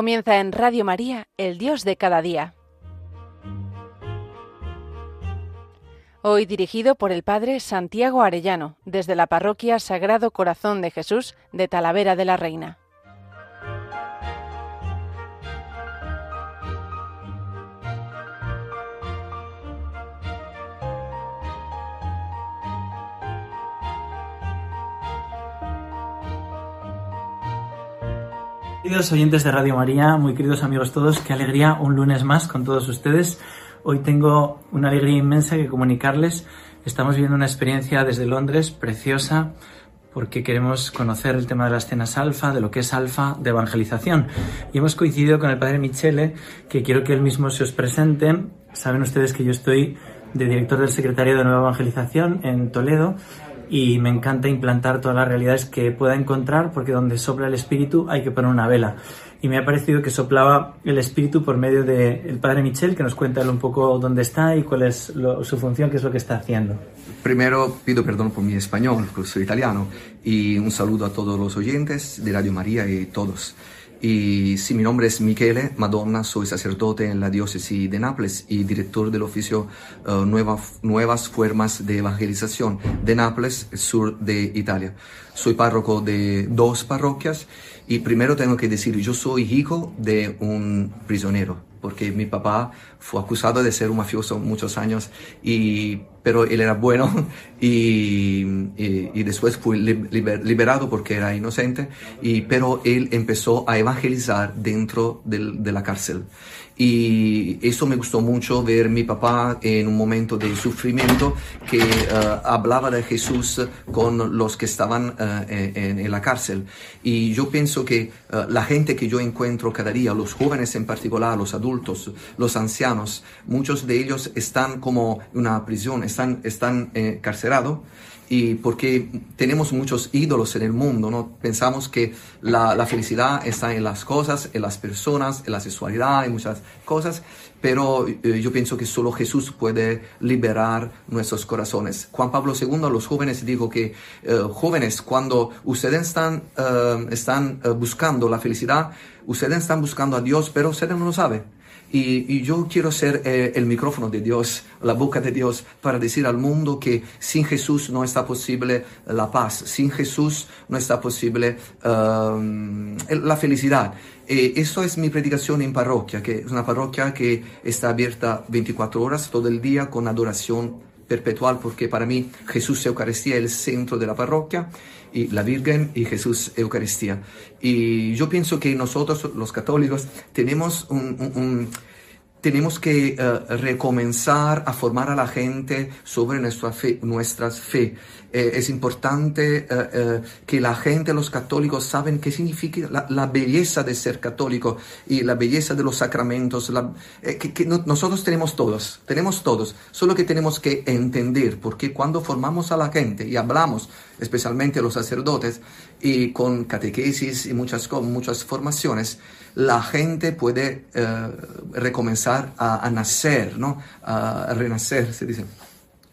Comienza en Radio María, el Dios de cada día. Hoy dirigido por el Padre Santiago Arellano, desde la Parroquia Sagrado Corazón de Jesús de Talavera de la Reina. Queridos oyentes de Radio María, muy queridos amigos todos, qué alegría un lunes más con todos ustedes. Hoy tengo una alegría inmensa que comunicarles. Estamos viviendo una experiencia desde Londres preciosa porque queremos conocer el tema de las cenas alfa, de lo que es alfa, de evangelización. Y hemos coincidido con el padre Michele, que quiero que él mismo se os presente. Saben ustedes que yo estoy de director del Secretario de Nueva Evangelización en Toledo y me encanta implantar todas las realidades que pueda encontrar porque donde sopla el espíritu hay que poner una vela. Y me ha parecido que soplaba el espíritu por medio del padre Michel, que nos cuenta un poco dónde está y cuál es su función, qué es lo que está haciendo. Primero pido perdón por mi español, porque soy italiano, y un saludo a todos los oyentes de Radio María y todos. Y sí, mi nombre es Michele Madonna, soy sacerdote en la diócesis de Nápoles y director del oficio uh, Nuevas Formas de Evangelización de Nápoles, sur de Italia. Soy párroco de dos parroquias y primero tengo que decir, yo soy hijo de un prisionero, porque mi papá fue acusado de ser un mafioso muchos años, y, pero él era bueno y, y, después fue liberado porque era inocente, y, pero él empezó a evangelizar dentro de la cárcel. Y eso me gustó mucho ver mi papá en un momento de sufrimiento que uh, hablaba de Jesús con los que estaban uh, en, en, la cárcel. Y yo pienso que uh, la gente que yo encuentro cada día, los jóvenes en particular, los adultos, los ancianos, muchos de ellos están como en una prisión, están, están eh, carcerados y porque tenemos muchos ídolos en el mundo, ¿no? Pensamos que la, felicidad está en las cosas, en las personas, en la sexualidad, en muchas cosas, pero eh, yo pienso que solo Jesús puede liberar nuestros corazones. Juan Pablo II a los jóvenes dijo que, eh, jóvenes, cuando ustedes están, eh, están buscando la felicidad, ustedes están buscando a Dios, pero ustedes no lo saben. Y, y, yo quiero ser eh, el micrófono de Dios, la boca de Dios, para decir al mundo que sin Jesús no está posible la paz, sin Jesús no está posible um, la felicidad. Eh, esto es mi predicación en parroquia, que es una parroquia que está abierta 24 horas todo el día con adoración perpetual, porque para mí Jesús Eucaristía es el centro de la parroquia y la Virgen y Jesús Eucaristía. Y yo pienso que nosotros, los católicos, tenemos un, tenemos que uh, recomenzar a formar a la gente sobre nuestra fe, nuestras fe. Eh, es importante uh, uh, que la gente, los católicos, saben qué significa la, la, belleza de ser católico y la belleza de los sacramentos. La, eh, que, que no, nosotros tenemos todos, tenemos todos, solo que tenemos que entender, porque cuando formamos a la gente y hablamos, especialmente los sacerdotes, y con catequesis y muchas, muchas formaciones, la gente puede eh, recomenzar a, a, nacer, ¿no? a renacer, se dice.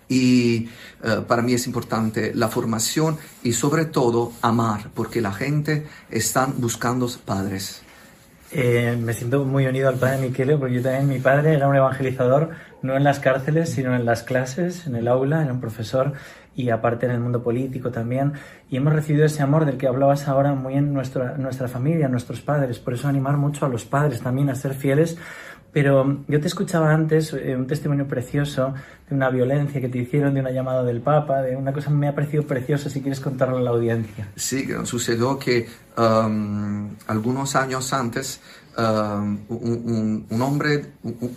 Y eh, para mí es importante la formación y sobre todo amar, porque la gente está buscando padres. Eh, me siento muy unido al padre Miquele, porque yo también, mi padre era un evangelizador, no en las cárceles, sino en las clases, en el aula, era un profesor y aparte en el mundo político también. Y hemos recibido ese amor del que hablabas ahora muy en nuestra, nuestra familia, nuestros padres. Por eso animar mucho a los padres también a ser fieles. Pero yo te escuchaba antes eh, un testimonio precioso de una violencia que te hicieron, de una llamada del Papa, de una cosa que me ha parecido preciosa, si quieres contarlo a la audiencia. Sí, sucedió que um, algunos años antes Uh, un, un, un, hombre,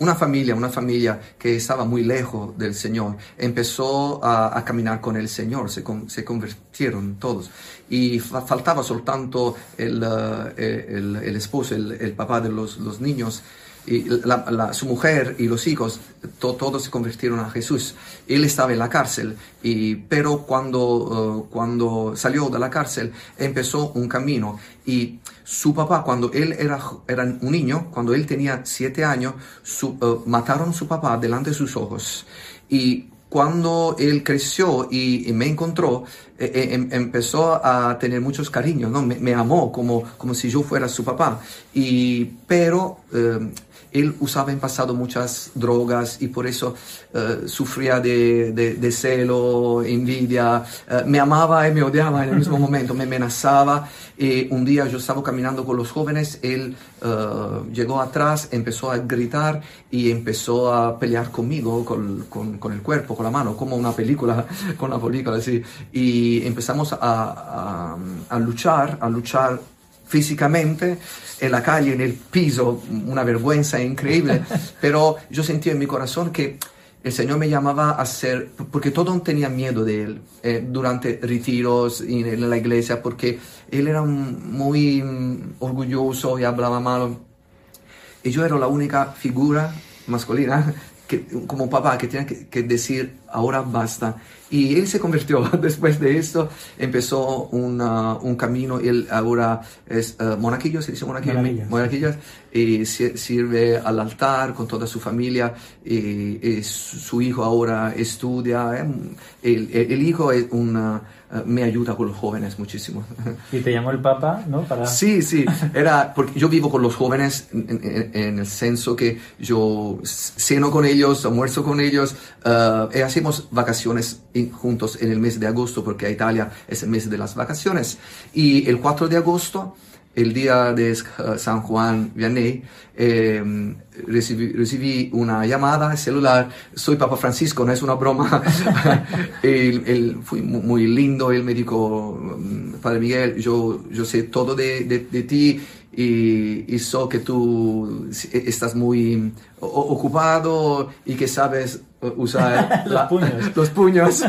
una familia, una familia que estaba muy lejos del Señor, empezó a, a caminar con el Señor, se, con, se convirtieron todos. Y fa faltaba soltanto el, uh, el, el, esposo, el, el, papá de los, los niños, su mujer y los hijos, to, todos se convirtieron a Jesús. Él estaba en la cárcel, y, pero cuando, uh, cuando salió de la cárcel empezó un camino y su papá, cuando él era, era un niño, cuando él tenía siete años, uh, mataron a su papá delante de sus ojos. Y cuando él creció y me encontró, eh, eh, em, empezó a tener muchos cariños, ¿no? Me, amó como, como si yo fuera su papá. Y, pero eh, él usaba en pasado muchas drogas y por eso uh, sufría de, de, de, celo, envidia, uh, me amaba y me odiaba en el mismo momento, me amenazaba y un día yo estaba caminando con los jóvenes, él uh, llegó atrás, empezó a gritar y empezó a pelear conmigo con, con, con, el cuerpo, con la mano, como una película, con una película así. Y empezamos a, a, a luchar, a luchar físicamente en la calle, en el piso, una vergüenza increíble, pero yo sentí en mi corazón que el Señor me llamaba a ser, porque todos tenían miedo de Él eh, durante retiros en, la iglesia, porque Él era muy orgulloso y hablaba mal. Y yo era la única figura masculina que, como papá que tenía que decir, ahora basta. Y él se convirtió después de esto, empezó una, un camino, él ahora es uh, monaquillo, se dice monaquillo, monaquillo, y sirve al altar con toda su familia, y, y su hijo ahora estudia, eh, el, el, hijo es una eh, me ayuda con los jóvenes muchísimo. ¿Y te llamó el Papa, no? Para... Sí, sí, era porque yo vivo con los jóvenes en, el senso que yo ceno con ellos, almuerzo con ellos, uh, y hacemos vacaciones juntos en el mes de agosto, porque a Italia es el mes de las vacaciones. Y el 4 de agosto el día de uh, San Juan Vianney, eh, recibí, recibí, una llamada celular, soy Papa Francisco, no es una broma. él, fue muy lindo, él me dijo, mm, Padre Miguel, yo, yo sé todo de, de, de ti y, y sé que tú estás muy ocupado y que sabes usar los, puños. los puños.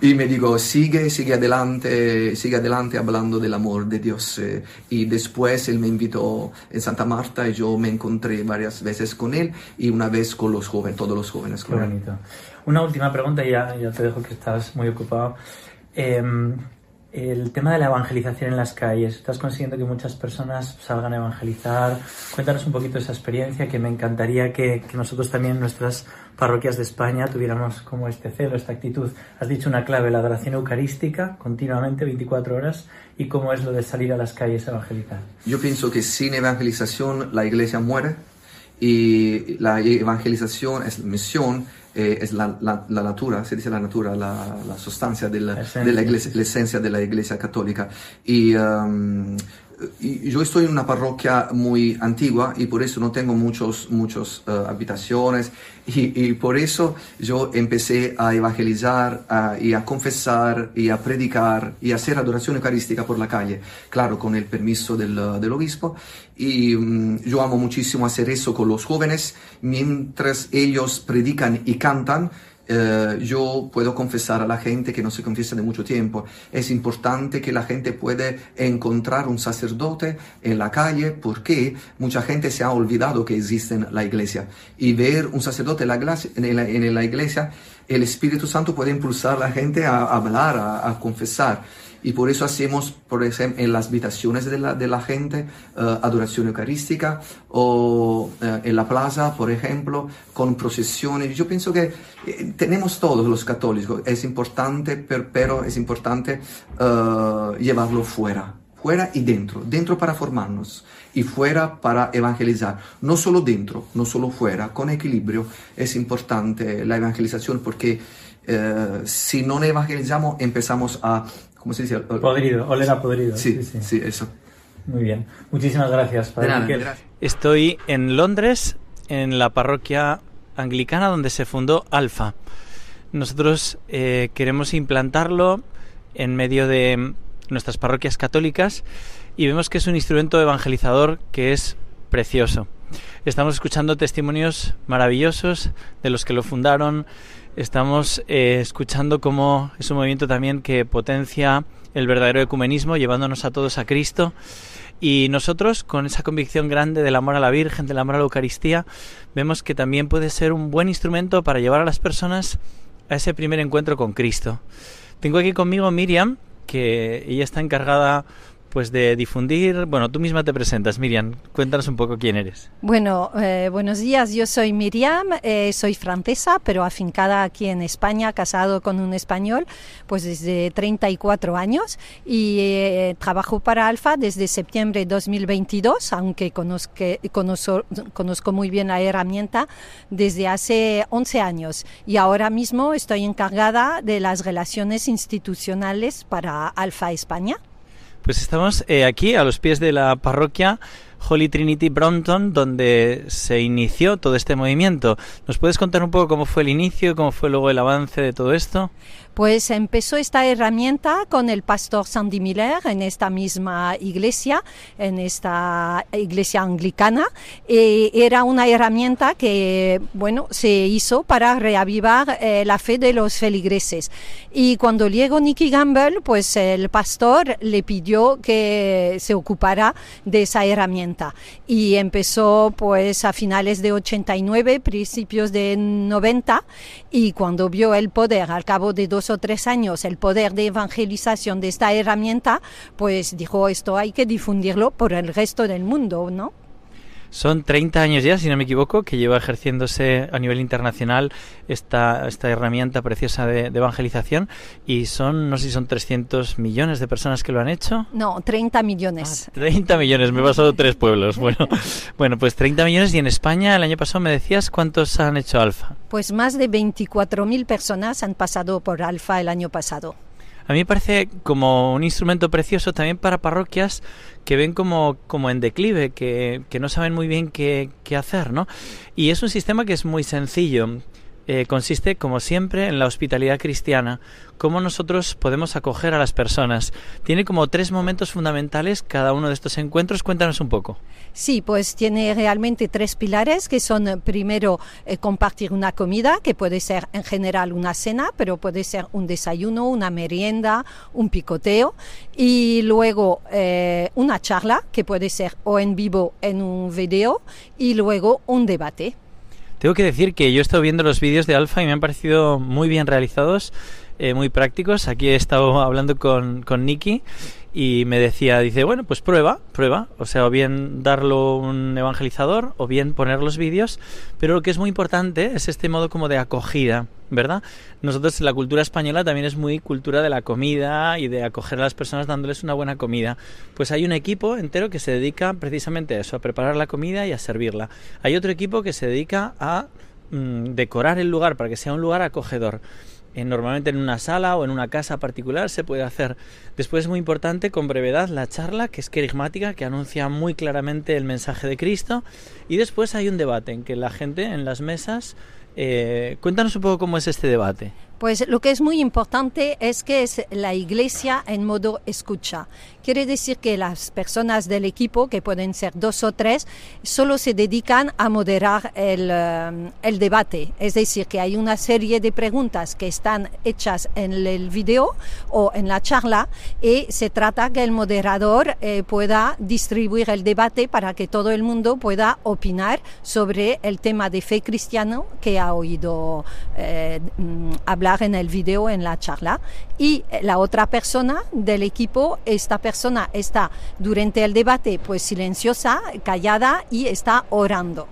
y me digo, sigue, sigue adelante, sigue adelante hablando del amor de Dios. Y después él me invitó en Santa Marta y yo me encontré varias veces con él y una vez con los jóvenes, todos los jóvenes. Qué bonito. Una última pregunta y ya, ya te dejo que estás muy ocupado. Eh, el tema de la evangelización en las calles. Estás consiguiendo que muchas personas salgan a evangelizar. Cuéntanos un poquito esa experiencia que me encantaría que, nosotros también en nuestras parroquias de España tuviéramos como este celo, esta actitud. Has dicho una clave, la adoración eucarística continuamente, 24 horas, y cómo es lo de salir a las calles a evangelizar. Yo pienso que sin evangelización la iglesia muere y la evangelización es misión eh, es la, la, la, natura, se dice la natura, la, la sustancia de la, de la iglesia, la esencia de la iglesia católica. Y um, yo estoy en una parroquia muy antigua y por eso no tengo muchos, muchos uh, habitaciones. Y, y, por eso yo empecé a evangelizar y a confesar y a predicar y a hacer adoración eucarística por la calle, claro, con el permiso del, del obispo. Y um, yo amo muchísimo hacer eso con los jóvenes. Mientras ellos predican y cantan eh, yo puedo confesar a la gente que no se confiesa de mucho tiempo. Es importante que la gente pueda encontrar un sacerdote en la calle porque mucha gente se ha olvidado que existe en la iglesia. Y ver un sacerdote en la, iglesia, en la iglesia el Espíritu Santo puede impulsar a la gente a hablar, a confesar y por eso hacemos, por ejemplo, en las habitaciones de la, de la gente, uh, adoración eucarística o uh, en la plaza, por ejemplo, con procesiones. Yo pienso que eh, tenemos todos los católicos, es importante, per, pero es importante llevarlo fuera, fuera y dentro, dentro para formarnos y fuera para evangelizar. No solo dentro, no solo fuera, con equilibrio es importante la evangelización porque si no evangelizamos empezamos a ¿cómo se dice? Podrido, olera podrido. Sí, sí, eso. Muy bien. Muchísimas gracias, Padre Estoy en Londres, en la parroquia anglicana donde se fundó Alfa. Nosotros eh, queremos implantarlo en medio de nuestras parroquias católicas y vemos que es un instrumento evangelizador que es precioso. Estamos escuchando testimonios maravillosos de los que lo fundaron, Estamos eh, escuchando cómo es un movimiento también que potencia el verdadero ecumenismo, llevándonos a todos a Cristo. Y nosotros, con esa convicción grande del amor a la Virgen, del amor a la Eucaristía, vemos que también puede ser un buen instrumento para llevar a las personas a ese primer encuentro con Cristo. Tengo aquí conmigo Miriam, que ella está encargada pues de difundir. Bueno, tú misma te presentas, Miriam. Cuéntanos un poco quién eres. Bueno, eh, buenos días. Yo soy Miriam, eh, soy francesa, pero afincada aquí en España, casado con un español, pues desde 34 años y eh, trabajo para Alfa desde septiembre de 2022, aunque conozco, conozco, conozco muy bien la herramienta desde hace 11 años y ahora mismo estoy encargada de las relaciones institucionales para Alfa España. Pues estamos eh, aquí a los pies de la parroquia Holy Trinity Brompton, donde se inició todo este movimiento. ¿Nos puedes contar un poco cómo fue el inicio, cómo fue luego el avance de todo esto? Pues empezó esta herramienta con el pastor Sandy Miller en esta misma iglesia, en esta iglesia anglicana. Y era una herramienta que, bueno, se hizo para reavivar eh, la fe de los feligreses. Y cuando llegó Nicky Gamble, pues el pastor le pidió que se ocupara de esa herramienta. Y empezó pues a finales de 89, principios de 90, y cuando vio el poder al cabo de dos o tres años el poder de evangelización de esta herramienta, pues dijo esto hay que difundirlo por el resto del mundo, ¿no? Son 30 años ya, si no me equivoco, que lleva ejerciéndose a nivel internacional esta, esta herramienta preciosa de, evangelización y son, no sé si son 300 millones de personas que lo han hecho. No, 30 millones. 30 ah, millones, me he pasado tres pueblos. Bueno, bueno, pues 30 millones y en España el año pasado me decías cuántos han hecho Alfa. Pues más de 24.000 personas han pasado por Alfa el año pasado. A mí me parece como un instrumento precioso también para parroquias que ven como, como en declive, que, que no saben muy bien qué, qué hacer, ¿no? Y es un sistema que es muy sencillo. Eh, consiste, como siempre, en la hospitalidad cristiana, cómo nosotros podemos acoger a las personas. Tiene como tres momentos fundamentales cada uno de estos encuentros. Cuéntanos un poco. Sí, pues tiene realmente tres pilares que son eh, primero eh, compartir una comida, que puede ser en general una cena, pero puede ser un desayuno, una merienda, un picoteo, y luego una charla, que puede ser o en vivo en un video, y luego un debate. Tengo que decir que yo he estado viendo los vídeos de Alfa y me han parecido muy bien realizados, eh, muy prácticos. Aquí he estado hablando con, con Nicky y me decía, dice, bueno, pues prueba, prueba, o sea, o bien darlo un evangelizador o bien poner los vídeos, pero lo que es muy importante es este modo como de acogida, ¿verdad? Nosotros la cultura española también es muy cultura de la comida y de acoger a las personas dándoles una buena comida. Pues hay un equipo entero que se dedica precisamente a eso, a preparar la comida y a servirla. Hay otro equipo que se dedica a mm, decorar el lugar para que sea un lugar acogedor normalmente en una sala o en una casa particular se puede hacer. Después es muy importante con brevedad la charla que es querigmática, que anuncia muy claramente el mensaje de Cristo. Y después hay un debate en que la gente en las mesas... Eh, cuéntanos un poco cómo es este debate. Pues lo que es muy importante es que es la iglesia en modo escucha. Quiere decir que las personas del equipo, que pueden ser dos o tres, solo se dedican a moderar el, eh, debate. Es decir, que hay una serie de preguntas que están hechas en el video o en la charla y se trata que el moderador eh, pueda distribuir el debate para que todo el mundo pueda opinar sobre el tema de fe cristiano que ha oído eh, mm, hablar en el video, en la charla, y la otra persona del equipo, esta persona está durante el debate pues silenciosa, callada y está orando.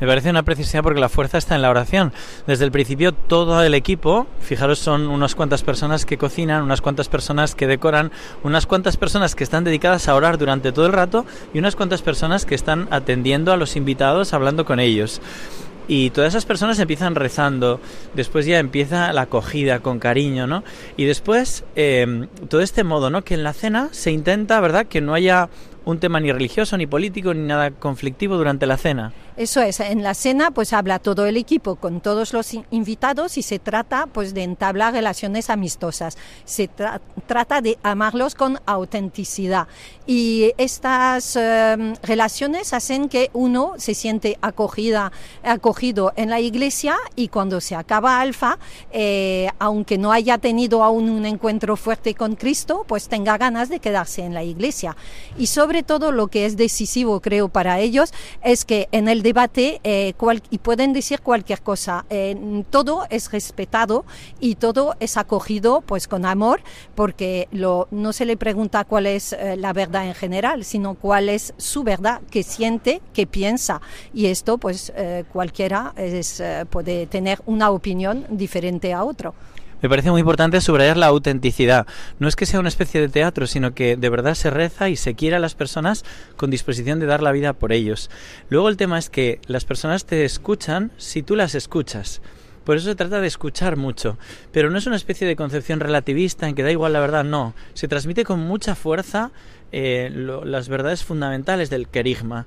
Me parece una preciosidad porque la fuerza está en la oración. Desde el principio todo el equipo, fijaros, son unas cuantas personas que cocinan, unas cuantas personas que decoran, unas cuantas personas que están dedicadas a orar durante todo el rato y unas cuantas personas que están atendiendo a los invitados, hablando con ellos. Y todas esas personas empiezan rezando, después ya empieza la acogida con cariño, ¿no? Y después eh, todo este modo, ¿no? Que en la cena se intenta, ¿verdad? Que no haya un tema ni religioso, ni político, ni nada conflictivo durante la cena. Eso es, en la cena pues habla todo el equipo con todos los invitados y se trata pues de entablar relaciones amistosas. Se trata de amarlos con autenticidad y estas em, relaciones hacen que uno se siente acogida, acogido en la iglesia y cuando se acaba Alfa, eh, aunque no haya tenido aún un encuentro fuerte con Cristo, pues tenga ganas de quedarse en la iglesia. Y sobre todo lo que es decisivo creo para ellos es que en el debate eh, y pueden decir cualquier cosa. Eh, todo es respetado y todo es acogido pues con amor porque lo, no se le pregunta cuál es eh, la verdad en general, sino cuál es su verdad, que siente, que piensa. Y esto pues cualquiera puede tener una opinión diferente a otro me parece muy importante subrayar la autenticidad. No es que sea una especie de teatro, sino que de verdad se reza y se quiere a las personas con disposición de dar la vida por ellos. Luego el tema es que las personas te escuchan si tú las escuchas. Por eso se trata de escuchar mucho. Pero no es una especie de concepción relativista en que da igual la verdad, no. Se transmite con mucha fuerza eh, las verdades fundamentales del querigma.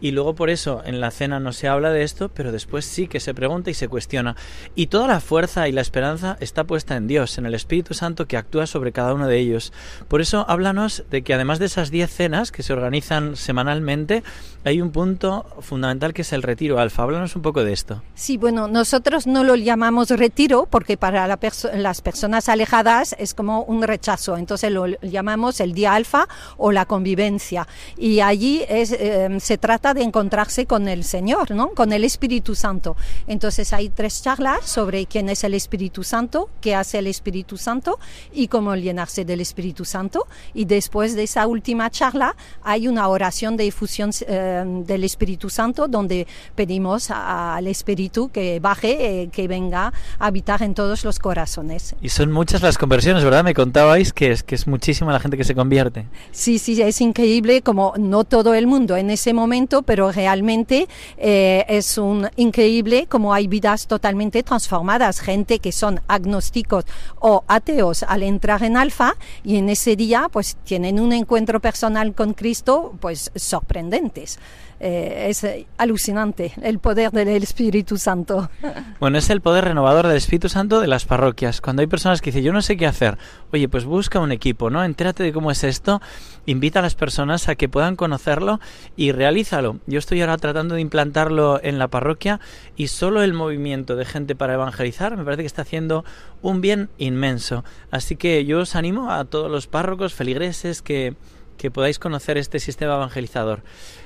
Y luego por eso en la cena no se habla de esto, pero después sí que se pregunta y se cuestiona. Y toda la fuerza y la esperanza está puesta en Dios, en el Espíritu Santo que actúa sobre cada uno de ellos. Por eso háblanos de que además de esas diez cenas que se organizan semanalmente, hay un punto fundamental que es el retiro alfa. Háblanos un poco de esto. Sí, bueno, nosotros no lo llamamos retiro porque para las personas alejadas es como un rechazo. Entonces lo llamamos el día alfa o la convivencia. Y allí es, eh, se trata de encontrarse con el Señor, ¿no? con el Espíritu Santo. Entonces hay tres charlas sobre quién es el Espíritu Santo, qué hace el Espíritu Santo y cómo llenarse del Espíritu Santo. Y después de esa última charla hay una oración de difusión eh, del Espíritu Santo donde pedimos al Espíritu que baje, eh, que venga a habitar en todos los corazones. Y son muchas las conversiones, ¿verdad? Me contabais que es, que es muchísima la gente que se convierte. Sí, sí, es increíble como no todo el mundo en ese momento pero realmente eh, es un increíble como hay vidas totalmente transformadas, gente que son agnósticos o ateos al entrar en alfa y en ese día pues tienen un encuentro personal con Cristo pues sorprendentes. Eh, es alucinante el poder del Espíritu Santo. Bueno, es el poder renovador del Espíritu Santo de las parroquias. Cuando hay personas que dicen, yo no sé qué hacer, oye, pues busca un equipo, ¿no? Entérate de cómo es esto, invita a las personas a que puedan conocerlo y realízalo. Yo estoy ahora tratando de implantarlo en la parroquia y solo el movimiento de gente para evangelizar me parece que está haciendo un bien inmenso. Así que yo os animo a todos los párrocos, feligreses, que, que podáis conocer este sistema evangelizador.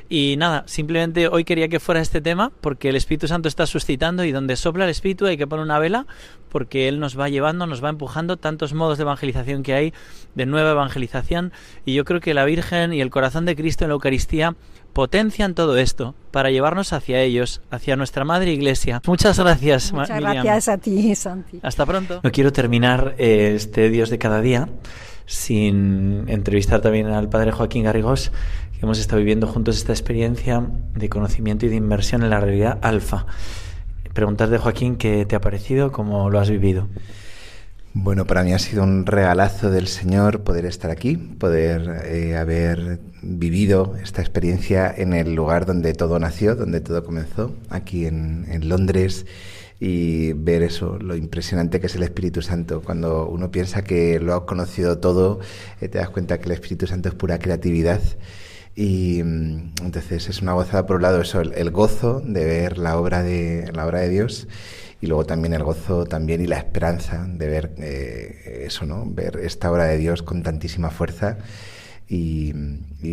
Y nada, simplemente hoy quería que fuera este tema porque el Espíritu Santo está suscitando y donde sopla el Espíritu hay que poner una vela porque Él nos va llevando, nos va empujando tantos modos de evangelización que hay, de nueva evangelización. Y yo creo que la Virgen y el corazón de Cristo en la Eucaristía potencian todo esto para llevarnos hacia ellos, hacia nuestra Madre Iglesia. Muchas gracias, Muchas gracias a ti, Santi. Hasta pronto. No quiero terminar eh, este Dios de cada día sin entrevistar también al Padre Joaquín Garrigós, hemos estado viviendo juntos esta experiencia de conocimiento y de inmersión en la realidad alfa. de Joaquín, ¿qué te ha parecido? ¿Cómo lo has vivido? Bueno, para mí ha sido un regalazo del Señor poder estar aquí, poder eh, haber vivido esta experiencia en el lugar donde todo nació, donde todo comenzó, aquí en, en Londres y ver eso, lo impresionante que es el Espíritu Santo. Cuando uno piensa que lo ha conocido todo, eh, te das cuenta que el Espíritu Santo es pura creatividad y entonces es una gozada por un lado eso, el, gozo de ver la obra de la obra de Dios y luego también el gozo también y la esperanza de ver eh, eso, ¿no? Ver esta obra de Dios con tantísima fuerza. Y,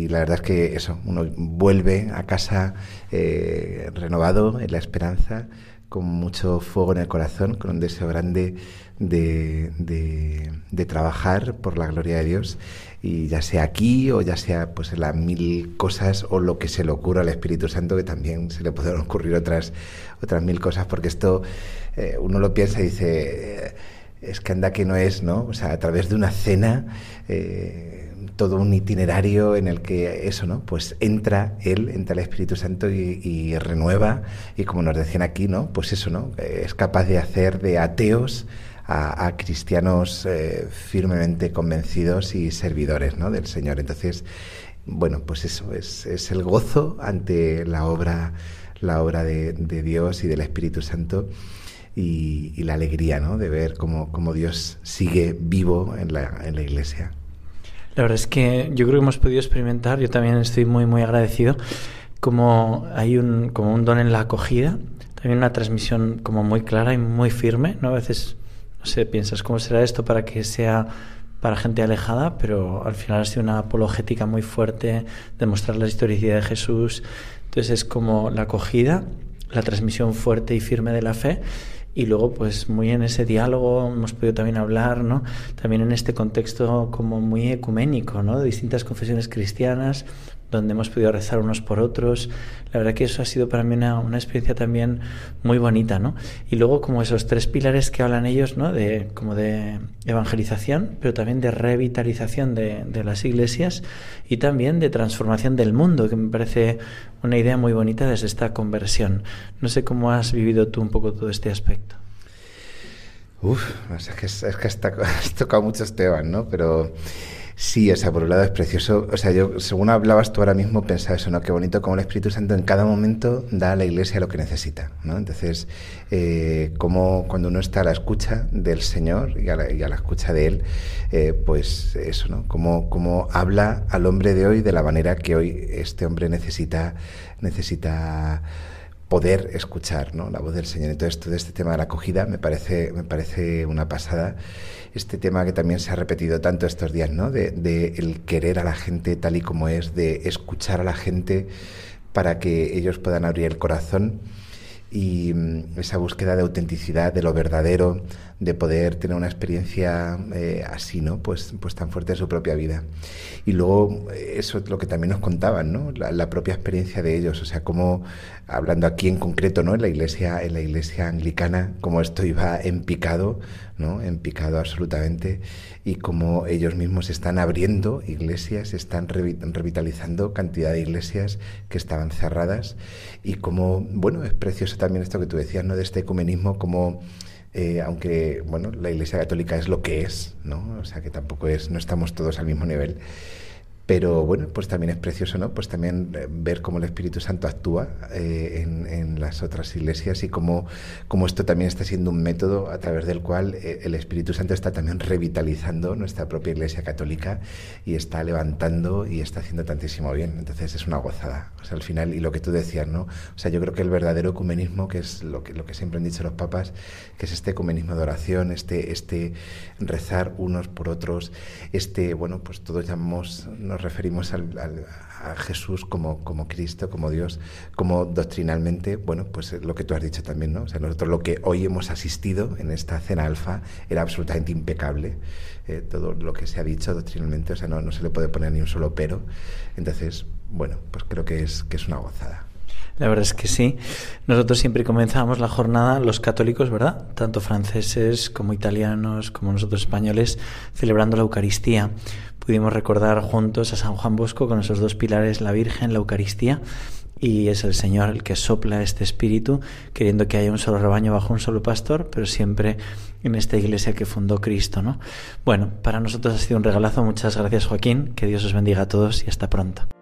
la verdad es que eso, uno vuelve a casa eh, renovado en la esperanza, con mucho fuego en el corazón, con un deseo grande de, de trabajar por la gloria de Dios y ya sea aquí o ya sea pues las mil cosas o lo que se le ocurra al Espíritu Santo que también se le pueden ocurrir otras otras mil cosas porque esto eh, uno lo piensa y dice eh, es que anda que no es no o sea a través de una cena eh, todo un itinerario en el que eso no pues entra él entra el Espíritu Santo y, y renueva y como nos decían aquí no pues eso no es capaz de hacer de ateos a, cristianos eh, firmemente convencidos y servidores ¿no? del Señor. Entonces, bueno, pues eso es, es el gozo ante la obra, la obra de, Dios y del Espíritu Santo. Y, la alegría ¿no? de ver cómo, cómo Dios sigue vivo en la, en la iglesia. La verdad es que yo creo que hemos podido experimentar, yo también estoy muy, muy agradecido, como hay un, como un don en la acogida, también una transmisión como muy clara y muy firme, ¿no? A veces no piensas cómo será esto para que sea para gente alejada, pero al final ha sido una apologética muy fuerte, demostrar la historicidad de Jesús. Entonces es como la acogida, la transmisión fuerte y firme de la fe. Y luego pues muy en ese diálogo hemos podido también hablar no también en este contexto como muy ecuménico no de distintas confesiones cristianas donde hemos podido rezar unos por otros. La verdad que eso ha sido para mí una, una, experiencia también muy bonita, ¿no? Y luego como esos tres pilares que hablan ellos, ¿no? De, como de evangelización, pero también de revitalización de, de las iglesias y también de transformación del mundo, que me parece una idea muy bonita desde esta conversión. No sé cómo has vivido tú un poco todo este aspecto. Uf, es que, es, que has, tocado muchos temas, ¿no? Pero Sí, o sea, por un lado es precioso. O sea, yo, según hablabas tú ahora mismo, pensaba eso, ¿no? Qué bonito como el Espíritu Santo en cada momento da a la iglesia lo que necesita, ¿no? Entonces, eh, como cuando uno está a la escucha del Señor y a la, escucha de Él, eh, pues eso, ¿no? Como, como habla al hombre de hoy de la manera que hoy este hombre necesita, necesita poder escuchar ¿no? la voz del Señor. Entonces, todo este tema de la acogida me parece, me parece una pasada. Este tema que también se ha repetido tanto estos días, ¿no? De, de el querer a la gente tal y como es, de escuchar a la gente para que ellos puedan abrir el corazón y mm, esa búsqueda de autenticidad, de lo verdadero, de poder tener una experiencia eh, así, ¿no? Pues, pues tan fuerte en su propia vida. Y luego eh, eso es lo que también nos contaban, ¿no? La, propia experiencia de ellos, o sea, cómo, hablando aquí en concreto, ¿no? En la iglesia, en la iglesia anglicana, cómo esto iba en picado, ¿no? En picado absolutamente, y cómo ellos mismos están abriendo iglesias, están revitalizando cantidad de iglesias que estaban cerradas, y cómo, bueno, es precioso también esto que tú decías, ¿no? De este ecumenismo, como eh, aunque bueno, la Iglesia Católica es lo que es, ¿no? O sea que tampoco es, no estamos todos al mismo nivel. Pero bueno, pues también es precioso, ¿no? Pues también eh, ver cómo el Espíritu Santo actúa eh, en, las otras iglesias y cómo, cómo, esto también está siendo un método a través del cual eh, el Espíritu Santo está también revitalizando nuestra propia iglesia católica y está levantando y está haciendo tantísimo bien. Entonces es una gozada. O sea, al final, y lo que tú decías, ¿no? O sea, yo creo que el verdadero ecumenismo, que es lo que, lo que siempre han dicho los papas, que es este ecumenismo de oración, este, este rezar unos por otros, este, bueno, pues todos llamamos referimos al, al, a Jesús como, como Cristo, como Dios, como doctrinalmente, bueno, pues lo que tú has dicho también, ¿no? O sea, nosotros lo que hoy hemos asistido en esta cena alfa era absolutamente impecable, eh, todo lo que se ha dicho doctrinalmente, o sea, no, no se le puede poner ni un solo pero. Entonces, bueno, pues creo que es, que es una gozada. La verdad es que sí. Nosotros siempre comenzábamos la jornada, los católicos, ¿verdad? Tanto franceses como italianos, como nosotros españoles, celebrando la Eucaristía pudimos recordar juntos a San Juan Bosco con esos dos pilares, la Virgen, la Eucaristía, y es el Señor el que sopla este espíritu, queriendo que haya un solo rebaño bajo un solo pastor, pero siempre en esta iglesia que fundó Cristo, ¿no? Bueno, para nosotros ha sido un regalazo. Muchas gracias, Joaquín. Que Dios os bendiga a todos y hasta pronto.